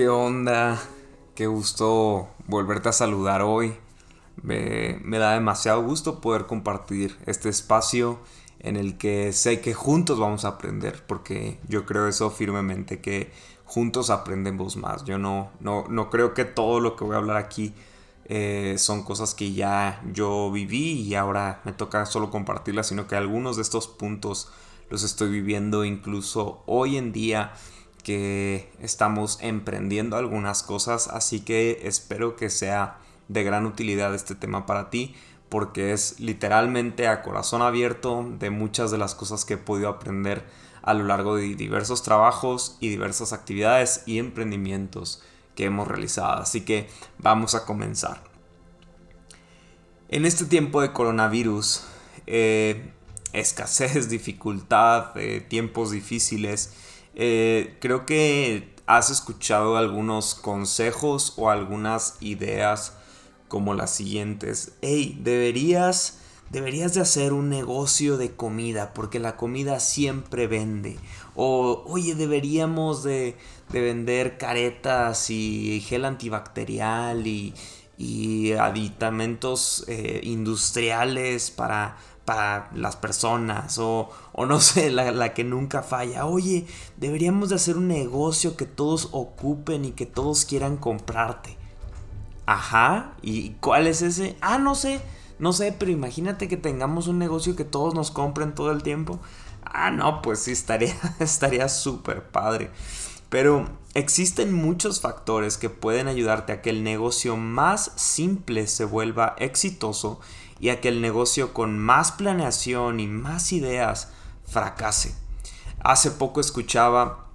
¿Qué onda? Qué gusto volverte a saludar hoy. Me, da demasiado gusto poder compartir este espacio en el que sé que juntos vamos a aprender, porque yo creo eso firmemente, que juntos aprendemos más. Yo no, no, no creo que todo lo que voy a hablar aquí eh, son cosas que ya yo viví y ahora me toca solo compartirlas, sino que algunos de estos puntos los estoy viviendo incluso hoy en día que estamos emprendiendo algunas cosas, así que espero que sea de gran utilidad este tema para ti, porque es literalmente a corazón abierto de muchas de las cosas que he podido aprender a lo largo de diversos trabajos y diversas actividades y emprendimientos que hemos realizado. Así que vamos a comenzar. En este tiempo de coronavirus, eh, escasez, dificultad, eh, tiempos difíciles, eh, creo que has escuchado algunos consejos o algunas ideas como las siguientes. Hey, deberías, deberías de hacer un negocio de comida porque la comida siempre vende. O, oye, deberíamos de, vender caretas y gel antibacterial y, aditamentos eh, industriales para para las personas o, no sé, la, que nunca falla. Oye, deberíamos de hacer un negocio que todos ocupen y que todos quieran comprarte. Ajá, ¿y cuál es ese? Ah, no sé, no sé, pero imagínate que tengamos un negocio que todos nos compren todo el tiempo. Ah, no, pues sí, estaría estaría súper padre. Pero existen muchos factores que pueden ayudarte a que el negocio más simple se vuelva exitoso y a que el negocio con más planeación y más ideas fracase. Hace poco escuchaba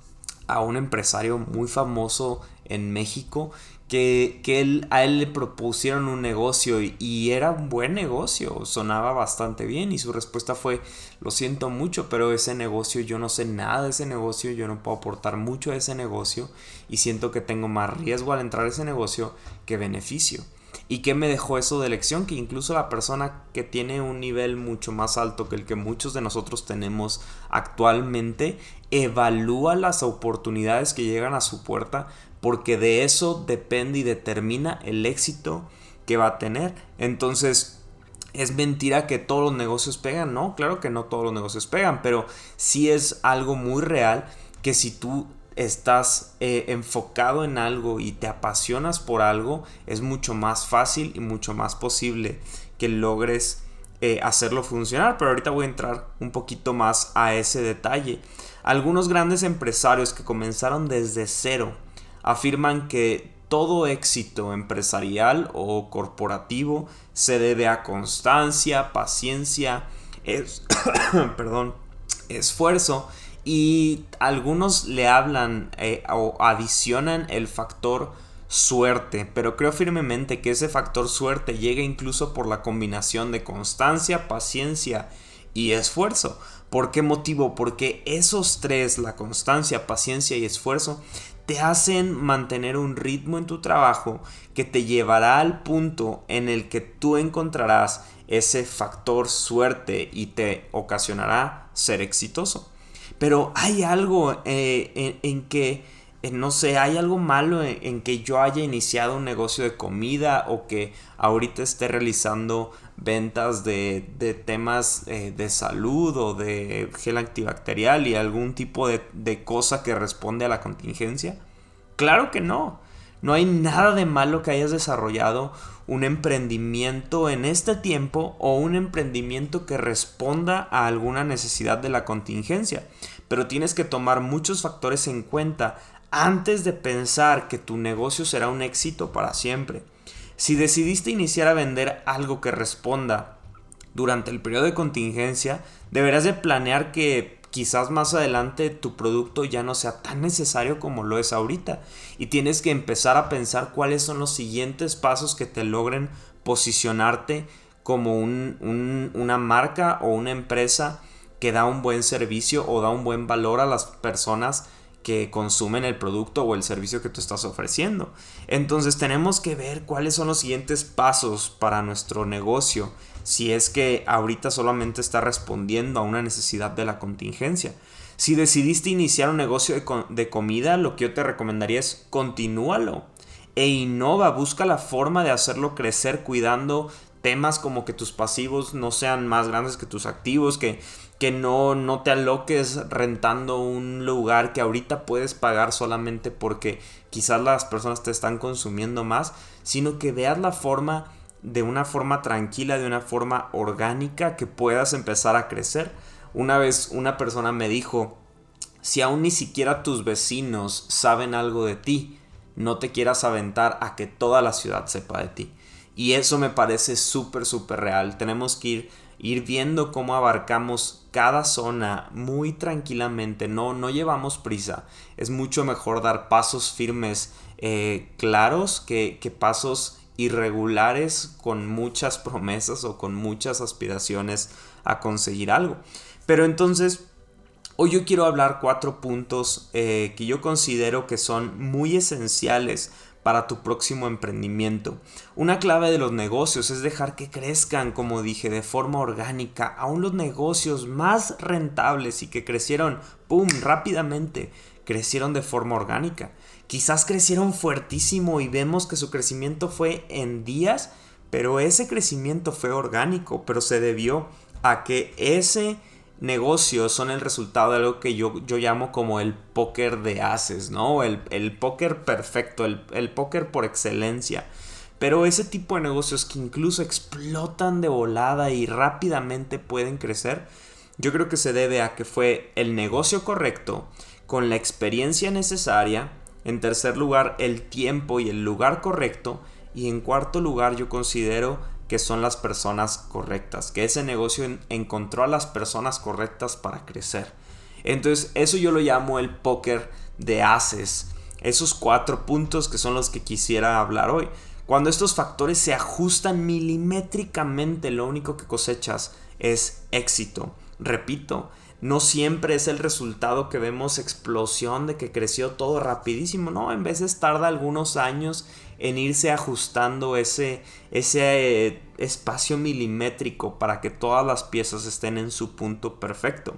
a un empresario muy famoso en México que, él, a él le propusieron un negocio y, y, era un buen negocio, sonaba bastante bien y su respuesta fue, lo siento mucho, pero ese negocio yo no sé nada de ese negocio, yo no puedo aportar mucho a ese negocio y siento que tengo más riesgo al entrar a ese negocio que beneficio. ¿Y qué me dejó eso de lección? Que incluso la persona que tiene un nivel mucho más alto que el que muchos de nosotros tenemos actualmente, evalúa las oportunidades que llegan a su puerta porque de eso depende y determina el éxito que va a tener. Entonces, es mentira que todos los negocios pegan, ¿no? Claro que no todos los negocios pegan, pero sí es algo muy real que si tú estás eh, enfocado en algo y te apasionas por algo, es mucho más fácil y mucho más posible que logres eh, hacerlo funcionar. Pero ahorita voy a entrar un poquito más a ese detalle. Algunos grandes empresarios que comenzaron desde cero afirman que todo éxito empresarial o corporativo se debe a constancia, paciencia, es, perdón, esfuerzo y algunos le hablan eh, o adicionan el factor suerte, pero creo firmemente que ese factor suerte llega incluso por la combinación de constancia, paciencia y esfuerzo. ¿Por qué motivo? Porque esos tres, la constancia, paciencia y esfuerzo, te hacen mantener un ritmo en tu trabajo que te llevará al punto en el que tú encontrarás ese factor suerte y te ocasionará ser exitoso. Pero hay algo eh, en, que, eh, no sé, hay algo malo en, que yo haya iniciado un negocio de comida o que ahorita esté realizando ventas de, temas eh, de salud o de gel antibacterial y algún tipo de, de cosa que responde a la contingencia. Claro que no. No hay nada de malo que hayas desarrollado un emprendimiento en este tiempo o un emprendimiento que responda a alguna necesidad de la contingencia. Pero tienes que tomar muchos factores en cuenta antes de pensar que tu negocio será un éxito para siempre. Si decidiste iniciar a vender algo que responda durante el periodo de contingencia, deberás de planear que quizás más adelante tu producto ya no sea tan necesario como lo es ahorita. Y tienes que empezar a pensar cuáles son los siguientes pasos que te logren posicionarte como una marca o una empresa que da un buen servicio o da un buen valor a las personas que consumen el producto o el servicio que tú estás ofreciendo. Entonces tenemos que ver cuáles son los siguientes pasos para nuestro negocio si es que ahorita solamente está respondiendo a una necesidad de la contingencia. Si decidiste iniciar un negocio de, comida, lo que yo te recomendaría es continúalo e innova, busca la forma de hacerlo crecer cuidando temas como que tus pasivos no sean más grandes que tus activos, que, que no, no te aloques rentando un lugar que ahorita puedes pagar solamente porque quizás las personas te están consumiendo más, sino que veas la forma de una forma tranquila, de una forma orgánica que puedas empezar a crecer. Una vez una persona me dijo, si aún ni siquiera tus vecinos saben algo de ti, no te quieras aventar a que toda la ciudad sepa de ti. Y eso me parece súper, súper real. Tenemos que ir, ir viendo cómo abarcamos cada zona muy tranquilamente. No, no llevamos prisa. Es mucho mejor dar pasos firmes, eh, claros, que, que pasos irregulares con muchas promesas o con muchas aspiraciones a conseguir algo. Pero entonces, hoy yo quiero hablar cuatro puntos eh, que yo considero que son muy esenciales para tu próximo emprendimiento. Una clave de los negocios es dejar que crezcan, como dije, de forma orgánica. Aún los negocios más rentables y que crecieron, ¡pum!, rápidamente, crecieron de forma orgánica. Quizás crecieron fuertísimo y vemos que su crecimiento fue en días, pero ese crecimiento fue orgánico, pero se debió a que ese negocio son el resultado de algo que yo, yo llamo como el póker de haces, ¿no? El, el póker perfecto, el, el póker por excelencia. Pero ese tipo de negocios que incluso explotan de volada y rápidamente pueden crecer, yo creo que se debe a que fue el negocio correcto, con la experiencia necesaria, en tercer lugar, el tiempo y el lugar correcto. Y en cuarto lugar, yo considero que son las personas correctas, que ese negocio encontró a las personas correctas para crecer. Entonces, eso yo lo llamo el póker de haces. Esos cuatro puntos que son los que quisiera hablar hoy. Cuando estos factores se ajustan milimétricamente, lo único que cosechas es éxito. Repito, no siempre es el resultado que vemos explosión de que creció todo rapidísimo, no, en veces tarda algunos años en irse ajustando ese, ese eh, espacio milimétrico para que todas las piezas estén en su punto perfecto.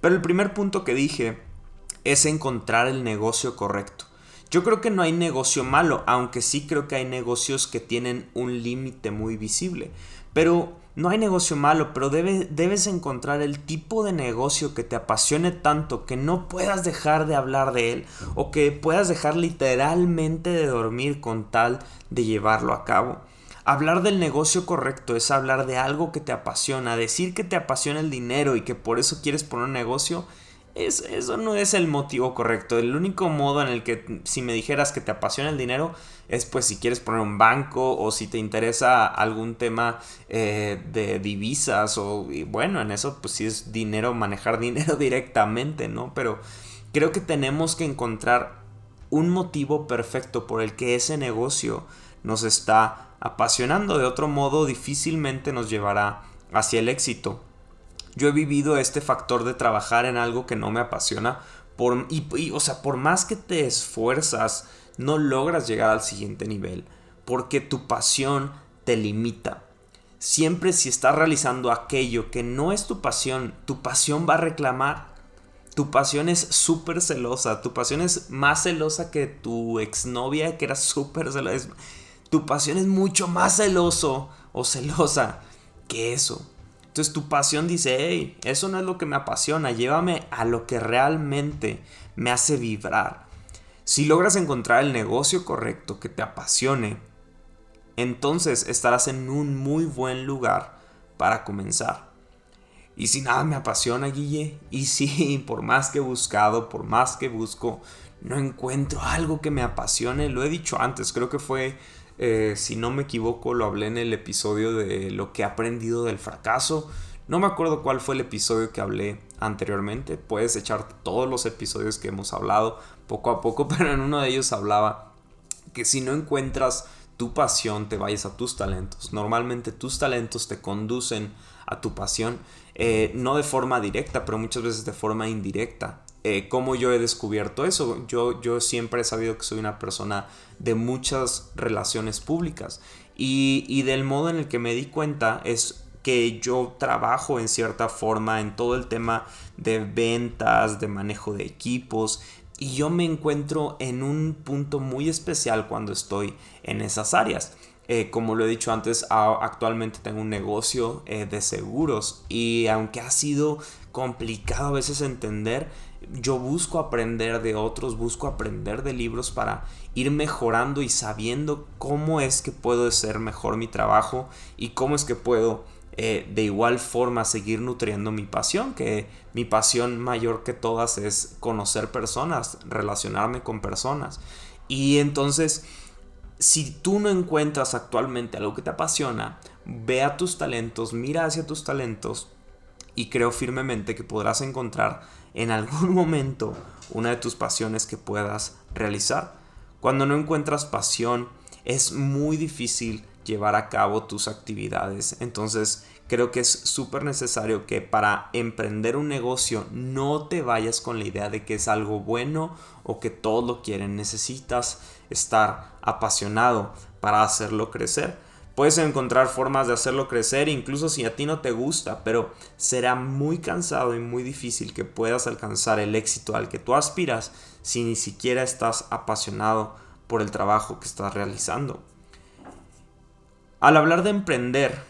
Pero el primer punto que dije es encontrar el negocio correcto. Yo creo que no hay negocio malo, aunque sí creo que hay negocios que tienen un límite muy visible. Pero no hay negocio malo, pero debes encontrar el tipo de negocio que te apasione tanto que no puedas dejar de hablar de él o que puedas dejar literalmente de dormir con tal de llevarlo a cabo. Hablar del negocio correcto es hablar de algo que te apasiona, decir que te apasiona el dinero y que por eso quieres poner un negocio eso no es el motivo correcto. El único modo en el que si me dijeras que te apasiona el dinero es pues si quieres poner un banco o si te interesa algún tema eh, de divisas o bueno, en eso pues si es dinero, manejar dinero directamente, ¿no? Pero creo que tenemos que encontrar un motivo perfecto por el que ese negocio nos está apasionando. De otro modo difícilmente nos llevará hacia el éxito. Yo he vivido este factor de trabajar en algo que no me apasiona. Por, y, o sea, por más que te esfuerzas, no logras llegar al siguiente nivel. Porque tu pasión te limita. Siempre si estás realizando aquello que no es tu pasión, tu pasión va a reclamar. Tu pasión es súper celosa. Tu pasión es más celosa que tu exnovia que era súper celosa. Tu pasión es mucho más celoso o celosa que eso. Entonces tu pasión dice, hey, eso no es lo que me apasiona, llévame a lo que realmente me hace vibrar. Si logras encontrar el negocio correcto que te apasione, entonces estarás en un muy buen lugar para comenzar. Y si nada me apasiona, Guille, y si por más que he buscado, por más que busco, no encuentro algo que me apasione, lo he dicho antes, creo que fue eh, si no me equivoco, lo hablé en el episodio de lo que he aprendido del fracaso. No me acuerdo cuál fue el episodio que hablé anteriormente. Puedes echar todos los episodios que hemos hablado poco a poco, pero en uno de ellos hablaba que si no encuentras tu pasión, te vayas a tus talentos. Normalmente tus talentos te conducen a tu pasión, eh, no de forma directa, pero muchas veces de forma indirecta. Eh, cómo yo he descubierto eso. Yo, yo siempre he sabido que soy una persona de muchas relaciones públicas y, y del modo en el que me di cuenta es que yo trabajo en cierta forma en todo el tema de ventas, de manejo de equipos, y yo me encuentro en un punto muy especial cuando estoy en esas áreas. Eh, como lo he dicho antes, actualmente tengo un negocio eh, de seguros y aunque ha sido complicado a veces entender, yo busco aprender de otros, busco aprender de libros para ir mejorando y sabiendo cómo es que puedo hacer mejor mi trabajo y cómo es que puedo eh, de igual forma seguir nutriendo mi pasión, que mi pasión mayor que todas es conocer personas, relacionarme con personas. Y entonces, si tú no encuentras actualmente algo que te apasiona, ve a tus talentos, mira hacia tus talentos y creo firmemente que podrás encontrar en algún momento una de tus pasiones que puedas realizar. Cuando no encuentras pasión, es muy difícil llevar a cabo tus actividades. Entonces creo que es súper necesario que para emprender un negocio no te vayas con la idea de que es algo bueno o que todos lo quieren. Necesitas estar apasionado para hacerlo crecer. Puedes encontrar formas de hacerlo crecer incluso si a ti no te gusta, pero será muy cansado y muy difícil que puedas alcanzar el éxito al que tú aspiras si ni siquiera estás apasionado por el trabajo que estás realizando. Al hablar de emprender,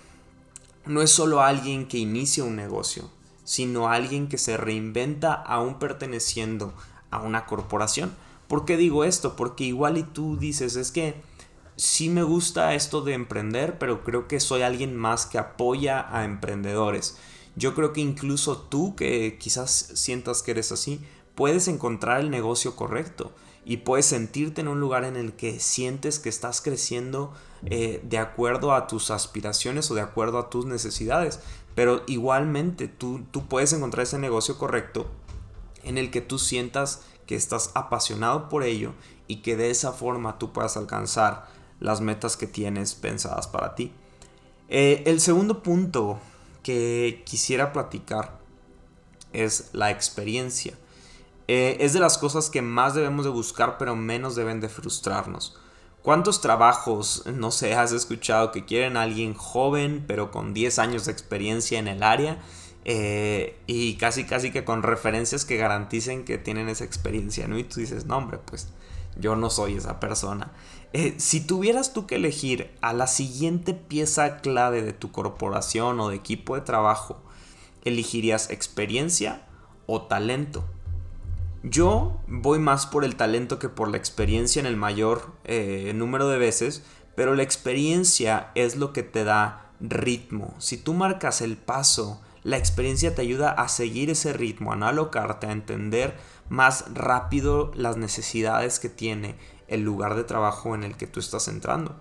no es solo alguien que inicia un negocio, sino alguien que se reinventa aún perteneciendo a una corporación. ¿Por qué digo esto? Porque igual y tú dices, es que sí me gusta esto de emprender, pero creo que soy alguien más que apoya a emprendedores. Yo creo que incluso tú, que quizás sientas que eres así, puedes encontrar el negocio correcto y puedes sentirte en un lugar en el que sientes que estás creciendo eh, de acuerdo a tus aspiraciones o de acuerdo a tus necesidades. Pero igualmente tú, tú puedes encontrar ese negocio correcto en el que tú sientas que estás apasionado por ello y que de esa forma tú puedas alcanzar las metas que tienes pensadas para ti. Eh, el segundo punto que quisiera platicar es la experiencia. Eh, es de las cosas que más debemos de buscar, pero menos deben de frustrarnos. ¿Cuántos trabajos, no sé, has escuchado que quieren a alguien joven, pero con 10 años de experiencia en el área? Eh, y casi, casi que con referencias que garanticen que tienen esa experiencia, ¿no? Y tú dices, no, hombre, pues yo no soy esa persona. Eh, si tuvieras tú que elegir a la siguiente pieza clave de tu corporación o de equipo de trabajo, ¿elegirías experiencia o talento? Yo voy más por el talento que por la experiencia en el mayor eh, número de veces, pero la experiencia es lo que te da ritmo. Si tú marcas el paso, la experiencia te ayuda a seguir ese ritmo, a no alocarte, a entender más rápido las necesidades que tiene el lugar de trabajo en el que tú estás entrando.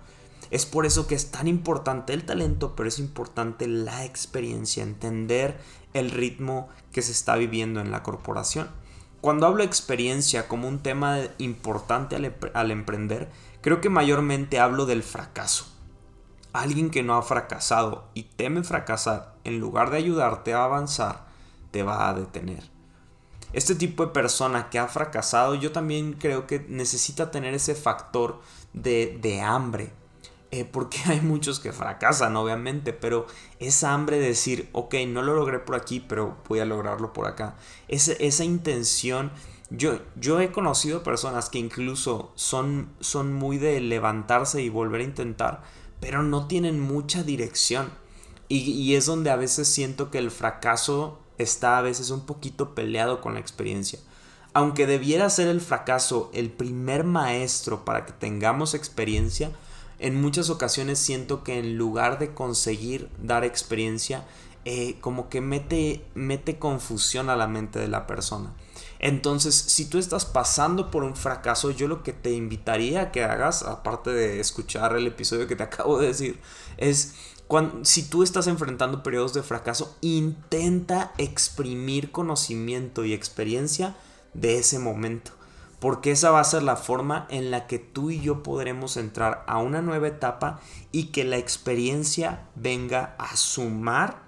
Es por eso que es tan importante el talento, pero es importante la experiencia, entender el ritmo que se está viviendo en la corporación. Cuando hablo de experiencia como un tema importante al, emprender, creo que mayormente hablo del fracaso. Alguien que no ha fracasado y teme fracasar, en lugar de ayudarte a avanzar, te va a detener. Este tipo de persona que ha fracasado, yo también creo que necesita tener ese factor de, de hambre, eh, porque hay muchos que fracasan, obviamente, pero esa hambre de decir, ok, no lo logré por aquí, pero voy a lograrlo por acá. Esa, intención, yo, yo he conocido personas que incluso son, son muy de levantarse y volver a intentar, pero no tienen mucha dirección. Y, y es donde a veces siento que el fracaso está a veces un poquito peleado con la experiencia. Aunque debiera ser el fracaso el primer maestro para que tengamos experiencia, en muchas ocasiones siento que en lugar de conseguir dar experiencia, eh, como que mete, mete confusión a la mente de la persona. Entonces, si tú estás pasando por un fracaso, yo lo que te invitaría a que hagas, aparte de escuchar el episodio que te acabo de decir, es si tú estás enfrentando periodos de fracaso, intenta exprimir conocimiento y experiencia de ese momento porque esa va a ser la forma en la que tú y yo podremos entrar a una nueva etapa y que la experiencia venga a sumar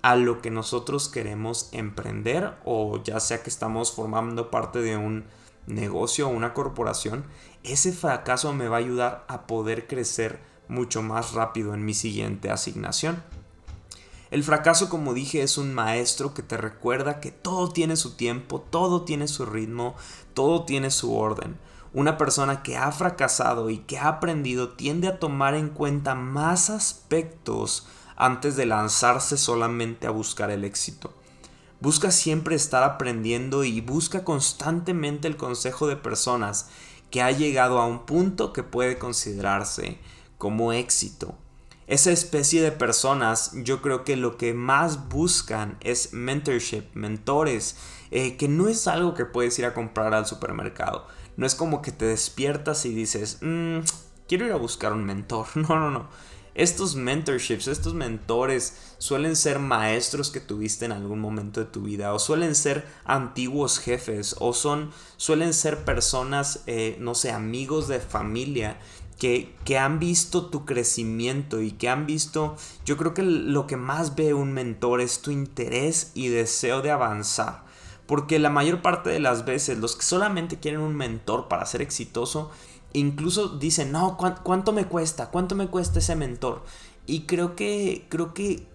a lo que nosotros queremos emprender o ya sea que estamos formando parte de un negocio o una corporación, ese fracaso me va a ayudar a poder crecer mucho más rápido en mi siguiente asignación. El fracaso, como dije, es un maestro que te recuerda que todo tiene su tiempo, todo tiene su ritmo, todo tiene su orden. Una persona que ha fracasado y que ha aprendido tiende a tomar en cuenta más aspectos antes de lanzarse solamente a buscar el éxito. Busca siempre estar aprendiendo y busca constantemente el consejo de personas que ha llegado a un punto que puede considerarse como éxito. Esa especie de personas yo creo que lo que más buscan es mentorship, mentores, eh, que no es algo que puedes ir a comprar al supermercado. No es como que te despiertas y dices, mm, quiero ir a buscar un mentor. No, no, no. Estos mentorships, estos mentores suelen ser maestros que tuviste en algún momento de tu vida o suelen ser antiguos jefes o son, suelen ser personas, eh, no sé, amigos de familia que, han visto tu crecimiento y que han visto, yo creo que lo que más ve un mentor es tu interés y deseo de avanzar. Porque la mayor parte de las veces los que solamente quieren un mentor para ser exitoso, incluso dicen, no, ¿cuánto me cuesta? ¿Cuánto me cuesta ese mentor? Y creo que, creo que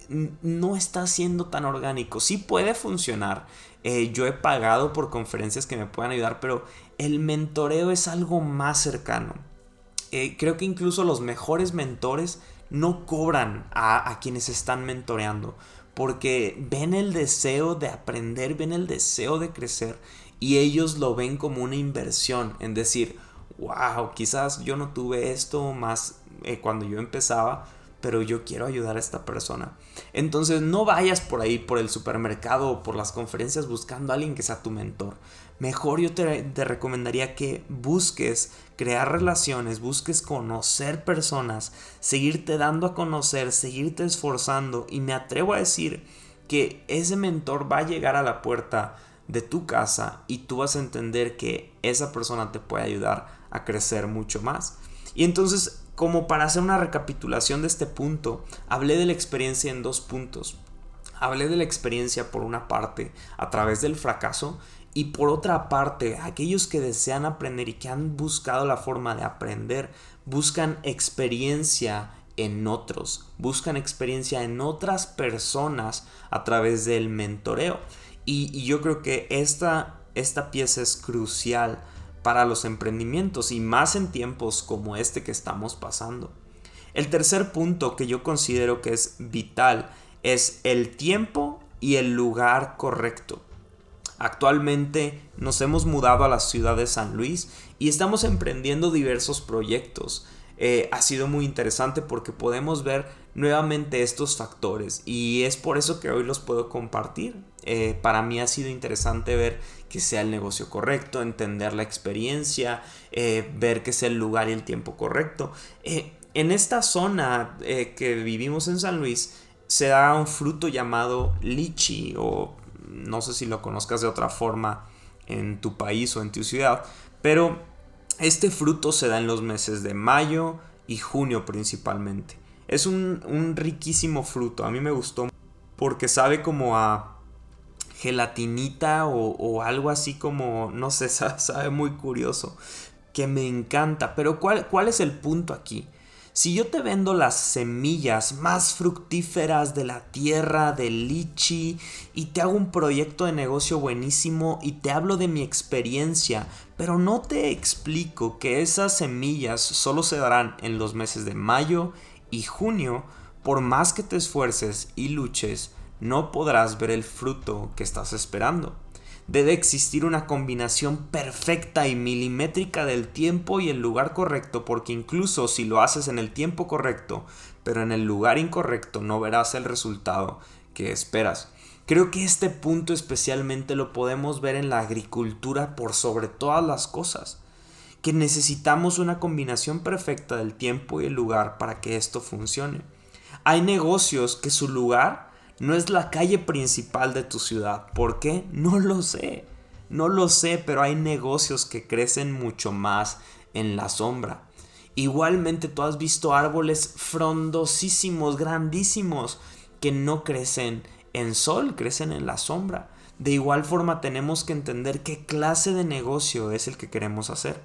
no está siendo tan orgánico. Sí puede funcionar. Eh, yo he pagado por conferencias que me puedan ayudar, pero el mentoreo es algo más cercano. Eh, creo que incluso los mejores mentores no cobran a, quienes están mentoreando porque ven el deseo de aprender, ven el deseo de crecer y ellos lo ven como una inversión en decir, wow, quizás yo no tuve esto más eh, cuando yo empezaba, pero yo quiero ayudar a esta persona. Entonces no vayas por ahí, por el supermercado o por las conferencias buscando a alguien que sea tu mentor. Mejor yo te, te recomendaría que busques crear relaciones, busques conocer personas, seguirte dando a conocer, seguirte esforzando y me atrevo a decir que ese mentor va a llegar a la puerta de tu casa y tú vas a entender que esa persona te puede ayudar a crecer mucho más. Y entonces, como para hacer una recapitulación de este punto, hablé de la experiencia en dos puntos. Hablé de la experiencia por una parte a través del fracaso y por otra parte, aquellos que desean aprender y que han buscado la forma de aprender, buscan experiencia en otros, buscan experiencia en otras personas a través del mentoreo. Y, yo creo que esta, esta pieza es crucial para los emprendimientos y más en tiempos como este que estamos pasando. El tercer punto que yo considero que es vital es el tiempo y el lugar correcto. Actualmente nos hemos mudado a la ciudad de San Luis y estamos emprendiendo diversos proyectos. Eh, ha sido muy interesante porque podemos ver nuevamente estos factores y es por eso que hoy los puedo compartir. Eh, para mí ha sido interesante ver que sea el negocio correcto, entender la experiencia, eh, ver que sea el lugar y el tiempo correcto. en esta zona que vivimos en San Luis se da un fruto llamado lichi o no sé si lo conozcas de otra forma en tu país o en tu ciudad, pero este fruto se da en los meses de mayo y junio principalmente. Es un, riquísimo fruto, a mí me gustó porque sabe como a gelatinita o, algo así como, no sé, sabe, muy curioso, que me encanta. Pero ¿cuál, ¿cuál es el punto aquí? Si yo te vendo las semillas más fructíferas de la tierra, del lichi, y te hago un proyecto de negocio buenísimo y te hablo de mi experiencia, pero no te explico que esas semillas solo se darán en los meses de mayo y junio, por más que te esfuerces y luches, no podrás ver el fruto que estás esperando. Debe existir una combinación perfecta y milimétrica del tiempo y el lugar correcto, porque incluso si lo haces en el tiempo correcto, pero en el lugar incorrecto, no verás el resultado que esperas. Creo que este punto especialmente lo podemos ver en la agricultura por sobre todas las cosas, que necesitamos una combinación perfecta del tiempo y el lugar para que esto funcione. Hay negocios que su lugar no es la calle principal de tu ciudad. ¿Por qué? No lo sé. No lo sé, pero hay negocios que crecen mucho más en la sombra. Igualmente tú has visto árboles frondosísimos, grandísimos, que no crecen en sol, crecen en la sombra. De igual forma tenemos que entender qué clase de negocio es el que queremos hacer.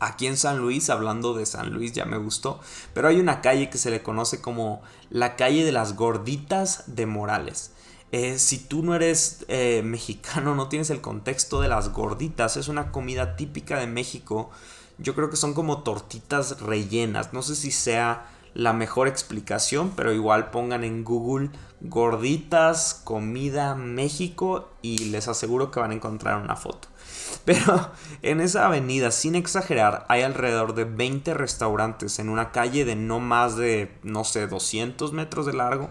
Aquí en San Luis, hablando de San Luis, ya me gustó, pero hay una calle que se le conoce como la calle de las gorditas de Morales. Eh, si tú no eres eh, mexicano, no tienes el contexto de las gorditas, es una comida típica de México. Yo creo que son como tortitas rellenas. No sé si sea la mejor explicación, pero igual pongan en Google gorditas, comida México y les aseguro que van a encontrar una foto. Pero en esa avenida, sin exagerar, hay alrededor de 20 restaurantes en una calle de no más de, no sé, 200 metros de largo.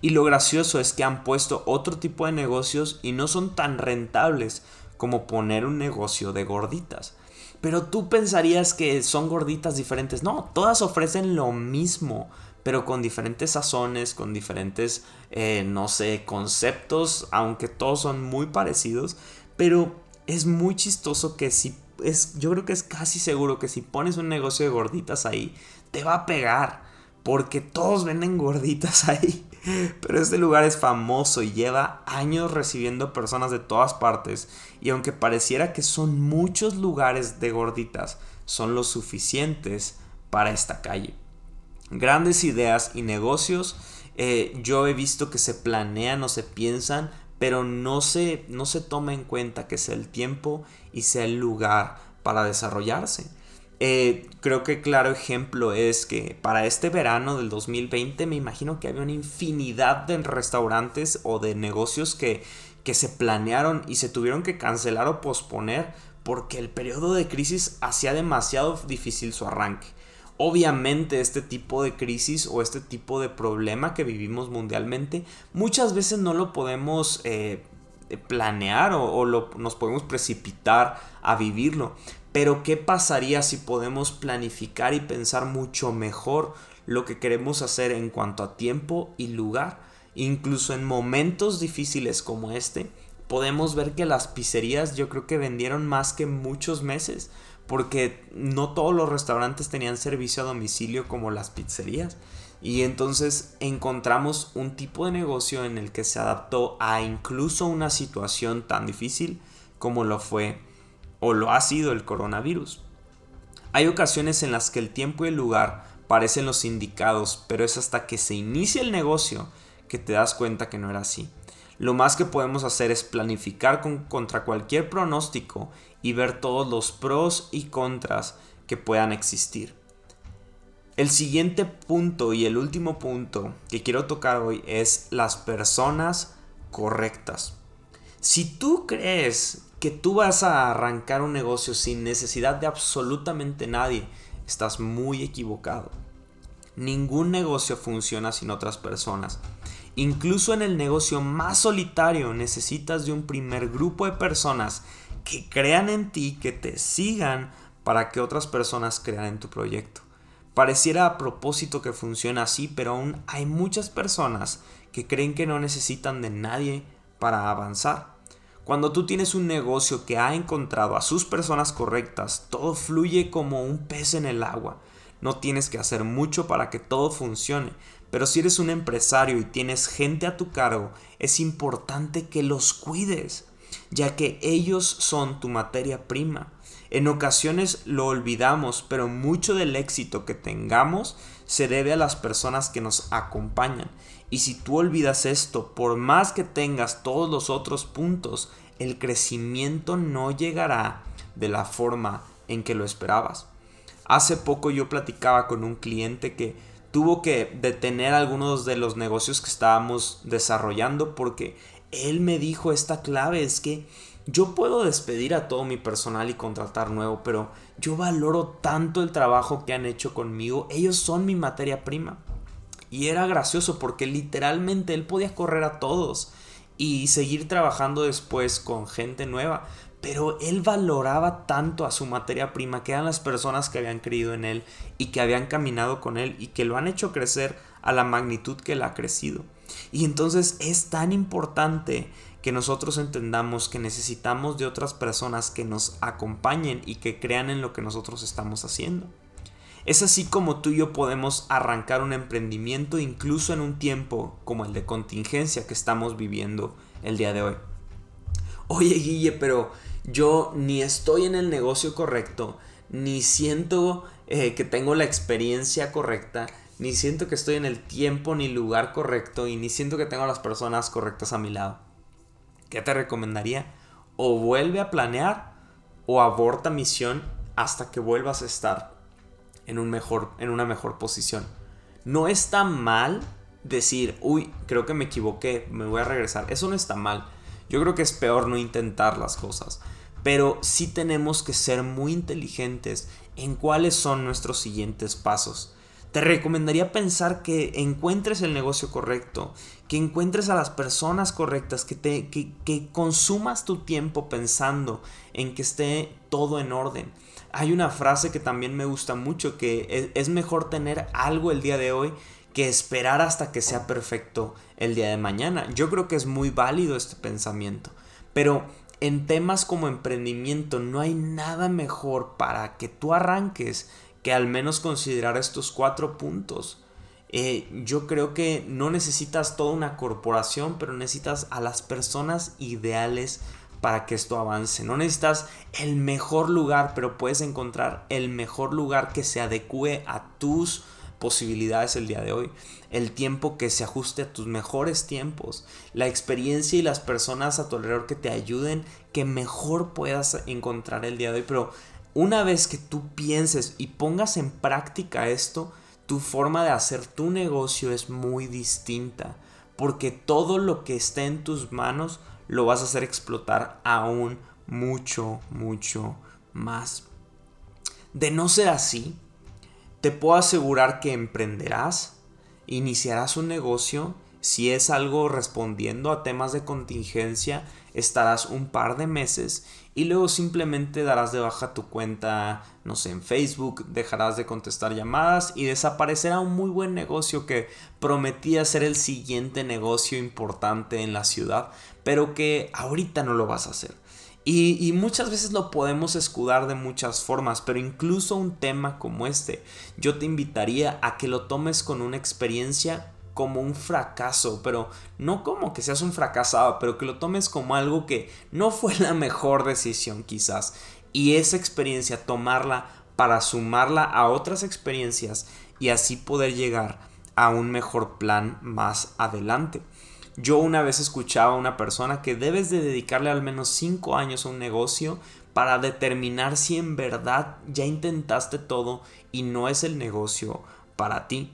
Y lo gracioso es que han puesto otro tipo de negocios y no son tan rentables como poner un negocio de gorditas. Pero tú pensarías que son gorditas diferentes. No, todas ofrecen lo mismo, pero con diferentes sazones, con diferentes, eh, no sé, conceptos, aunque todos son muy parecidos. Pero es muy chistoso que si es, yo creo que es casi seguro que si pones un negocio de gorditas ahí, te va a pegar. Porque todos venden gorditas ahí. Pero este lugar es famoso y lleva años recibiendo personas de todas partes. Y aunque pareciera que son muchos lugares de gorditas, son los suficientes para esta calle. Grandes ideas y negocios. Eh, yo he visto que se planean o se piensan pero no se, no se toma en cuenta que sea el tiempo y sea el lugar para desarrollarse. Eh, creo que claro ejemplo es que para este verano del 2020 me imagino que había una infinidad de restaurantes o de negocios que, que se planearon y se tuvieron que cancelar o posponer porque el periodo de crisis hacía demasiado difícil su arranque. Obviamente este tipo de crisis o este tipo de problema que vivimos mundialmente muchas veces no lo podemos eh, planear o, nos podemos precipitar a vivirlo. Pero ¿qué pasaría si podemos planificar y pensar mucho mejor lo que queremos hacer en cuanto a tiempo y lugar? Incluso en momentos difíciles como este, podemos ver que las pizzerías yo creo que vendieron más que muchos meses porque no todos los restaurantes tenían servicio a domicilio como las pizzerías. Y entonces encontramos un tipo de negocio en el que se adaptó a incluso una situación tan difícil como lo fue o lo ha sido el coronavirus. Hay ocasiones en las que el tiempo y el lugar parecen los indicados, pero es hasta que se inicia el negocio que te das cuenta que no era así. Lo más que podemos hacer es planificar contra cualquier pronóstico y ver todos los pros y contras que puedan existir. El siguiente punto y el último punto que quiero tocar hoy es las personas correctas. Si tú crees que tú vas a arrancar un negocio sin necesidad de absolutamente nadie, estás muy equivocado. Ningún negocio funciona sin otras personas. Incluso en el negocio más solitario necesitas de un primer grupo de personas que crean en ti, que te sigan para que otras personas crean en tu proyecto. Pareciera a propósito que funciona así, pero aún hay muchas personas que creen que no necesitan de nadie para avanzar. Cuando tú tienes un negocio que ha encontrado a sus personas correctas, todo fluye como un pez en el agua. No tienes que hacer mucho para que todo funcione, pero si eres un empresario y tienes gente a tu cargo, es importante que los cuides ya que ellos son tu materia prima. En ocasiones lo olvidamos, pero mucho del éxito que tengamos se debe a las personas que nos acompañan. Y si tú olvidas esto, por más que tengas todos los otros puntos, el crecimiento no llegará de la forma en que lo esperabas. Hace poco yo platicaba con un cliente que tuvo que detener algunos de los negocios que estábamos desarrollando porque él me dijo esta clave, es que yo puedo despedir a todo mi personal y contratar nuevo, pero yo valoro tanto el trabajo que han hecho conmigo, ellos son mi materia prima. Y era gracioso porque literalmente él podía correr a todos y seguir trabajando después con gente nueva, pero él valoraba tanto a su materia prima, que eran las personas que habían creído en él y que habían caminado con él y que lo han hecho crecer a la magnitud que él ha crecido. Y entonces es tan importante que nosotros entendamos que necesitamos de otras personas que nos acompañen y que crean en lo que nosotros estamos haciendo. Es así como tú y yo podemos arrancar un emprendimiento incluso en un tiempo como el de contingencia que estamos viviendo el día de hoy. Oye Guille, pero yo ni estoy en el negocio correcto, ni siento eh, que tengo la experiencia correcta, ni siento que estoy en el tiempo ni lugar correcto y ni siento que tengo las personas correctas a mi lado. ¿Qué te recomendaría? O vuelve a planear o aborta misión hasta que vuelvas a estar en, un mejor, en una mejor posición. No está mal decir, uy, creo que me equivoqué, me voy a regresar. Eso no está mal. Yo creo que es peor no intentar las cosas. Pero sí tenemos que ser muy inteligentes en cuáles son nuestros siguientes pasos. Te recomendaría pensar que encuentres el negocio correcto, que encuentres a las personas correctas, que, te, que, consumas tu tiempo pensando en que esté todo en orden. Hay una frase que también me gusta mucho, que es mejor tener algo el día de hoy que esperar hasta que sea perfecto el día de mañana. Yo creo que es muy válido este pensamiento, pero en temas como emprendimiento no hay nada mejor para que tú arranques que al menos considerar estos cuatro puntos. Eh, yo creo que no necesitas toda una corporación, pero necesitas a las personas ideales para que esto avance. No necesitas el mejor lugar, pero puedes encontrar el mejor lugar que se adecue a tus posibilidades el día de hoy, el tiempo que se ajuste a tus mejores tiempos, la experiencia y las personas a tu alrededor que te ayuden, que mejor puedas encontrar el día de hoy. Pero una vez que tú pienses y pongas en práctica esto, tu forma de hacer tu negocio es muy distinta, porque todo lo que esté en tus manos lo vas a hacer explotar aún mucho, mucho más. De no ser así, te puedo asegurar que emprenderás, iniciarás un negocio, si es algo respondiendo a temas de contingencia, estarás un par de meses y luego simplemente darás de baja tu cuenta, no sé, en Facebook, dejarás de contestar llamadas y desaparecerá un muy buen negocio que prometía ser el siguiente negocio importante en la ciudad, pero que ahorita no lo vas a hacer. Y, muchas veces lo podemos escudar de muchas formas, pero incluso un tema como este, yo te invitaría a que lo tomes con una experiencia como un fracaso, pero no como que seas un fracasado, pero que lo tomes como algo que no fue la mejor decisión quizás. Y esa experiencia tomarla para sumarla a otras experiencias y así poder llegar a un mejor plan más adelante. Yo una vez escuchaba a una persona que debes de dedicarle al menos 5 años a un negocio para determinar si en verdad ya intentaste todo y no es el negocio para ti.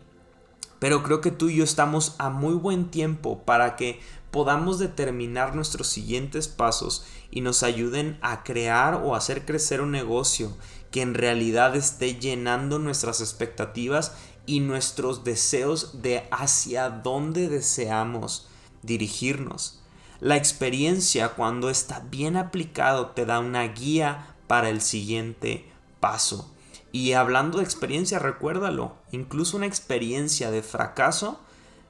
Pero creo que tú y yo estamos a muy buen tiempo para que podamos determinar nuestros siguientes pasos y nos ayuden a crear o hacer crecer un negocio que en realidad esté llenando nuestras expectativas y nuestros deseos de hacia dónde deseamos dirigirnos. La experiencia cuando está bien aplicado te da una guía para el siguiente paso. Y hablando de experiencia, recuérdalo, incluso una experiencia de fracaso,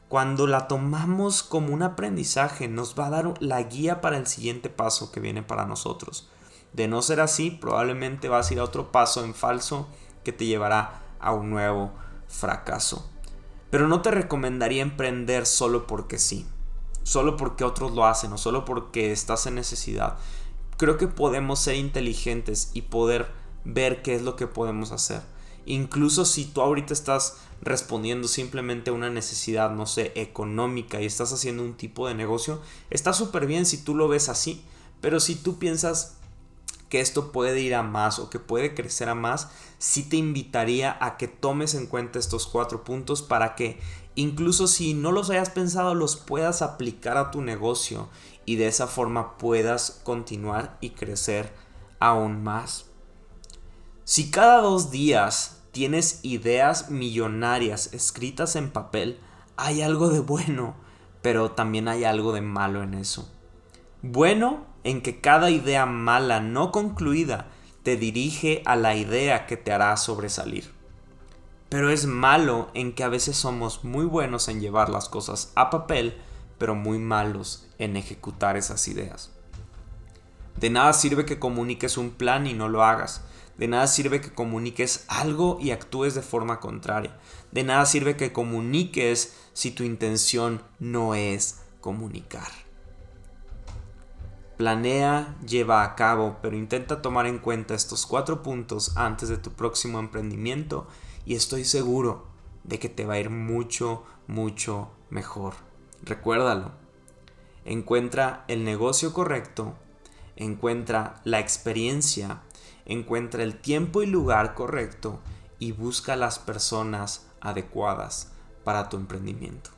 cuando la tomamos como un aprendizaje, nos va a dar la guía para el siguiente paso que viene para nosotros. De no ser así, probablemente vas a ir a otro paso en falso que te llevará a un nuevo fracaso. Pero no te recomendaría emprender solo porque sí solo porque otros lo hacen o solo porque estás en necesidad. Creo que podemos ser inteligentes y poder ver qué es lo que podemos hacer. Incluso si tú ahorita estás respondiendo simplemente a una necesidad, no sé, económica y estás haciendo un tipo de negocio, está súper bien si tú lo ves así. Pero si tú piensas que esto puede ir a más o que puede crecer a más, sí te invitaría a que tomes en cuenta estos cuatro puntos para que incluso si no los hayas pensado, los puedas aplicar a tu negocio y de esa forma puedas continuar y crecer aún más. Si cada dos días tienes ideas millonarias escritas en papel, hay algo de bueno, pero también hay algo de malo en eso. Bueno en que cada idea mala no concluida te dirige a la idea que te hará sobresalir pero es malo en que a veces somos muy buenos en llevar las cosas a papel, pero muy malos en ejecutar esas ideas. De nada sirve que comuniques un plan y no lo hagas. De nada sirve que comuniques algo y actúes de forma contraria. De nada sirve que comuniques si tu intención no es comunicar. Planea, lleva a cabo, pero intenta tomar en cuenta estos cuatro puntos antes de tu próximo emprendimiento y estoy seguro de que te va a ir mucho, mucho mejor. Recuérdalo. Encuentra el negocio correcto, encuentra la experiencia, encuentra el tiempo y lugar correcto y busca las personas adecuadas para tu emprendimiento.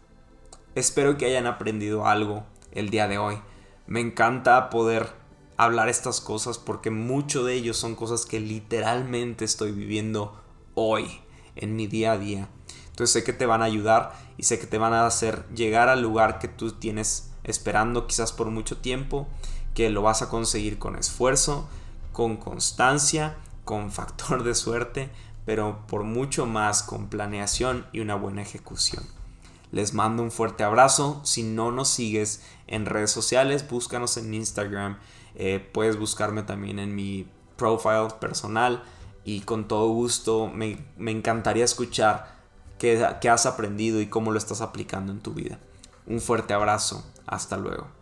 Espero que hayan aprendido algo el día de hoy me encanta poder hablar estas cosas porque mucho de ellos son cosas que literalmente estoy viviendo hoy en mi día a día. Entonces sé que te van a ayudar y sé que te van a hacer llegar al lugar que tú tienes esperando quizás por mucho tiempo, que lo vas a conseguir con esfuerzo, con constancia, con factor de suerte, pero por mucho más con planeación y una buena ejecución. Les mando un fuerte abrazo. Si no nos sigues en redes sociales, búscanos en Instagram. Eh, puedes buscarme también en mi profile personal. Y con todo gusto me, encantaría escuchar qué, qué has aprendido y cómo lo estás aplicando en tu vida. Un fuerte abrazo. Hasta luego.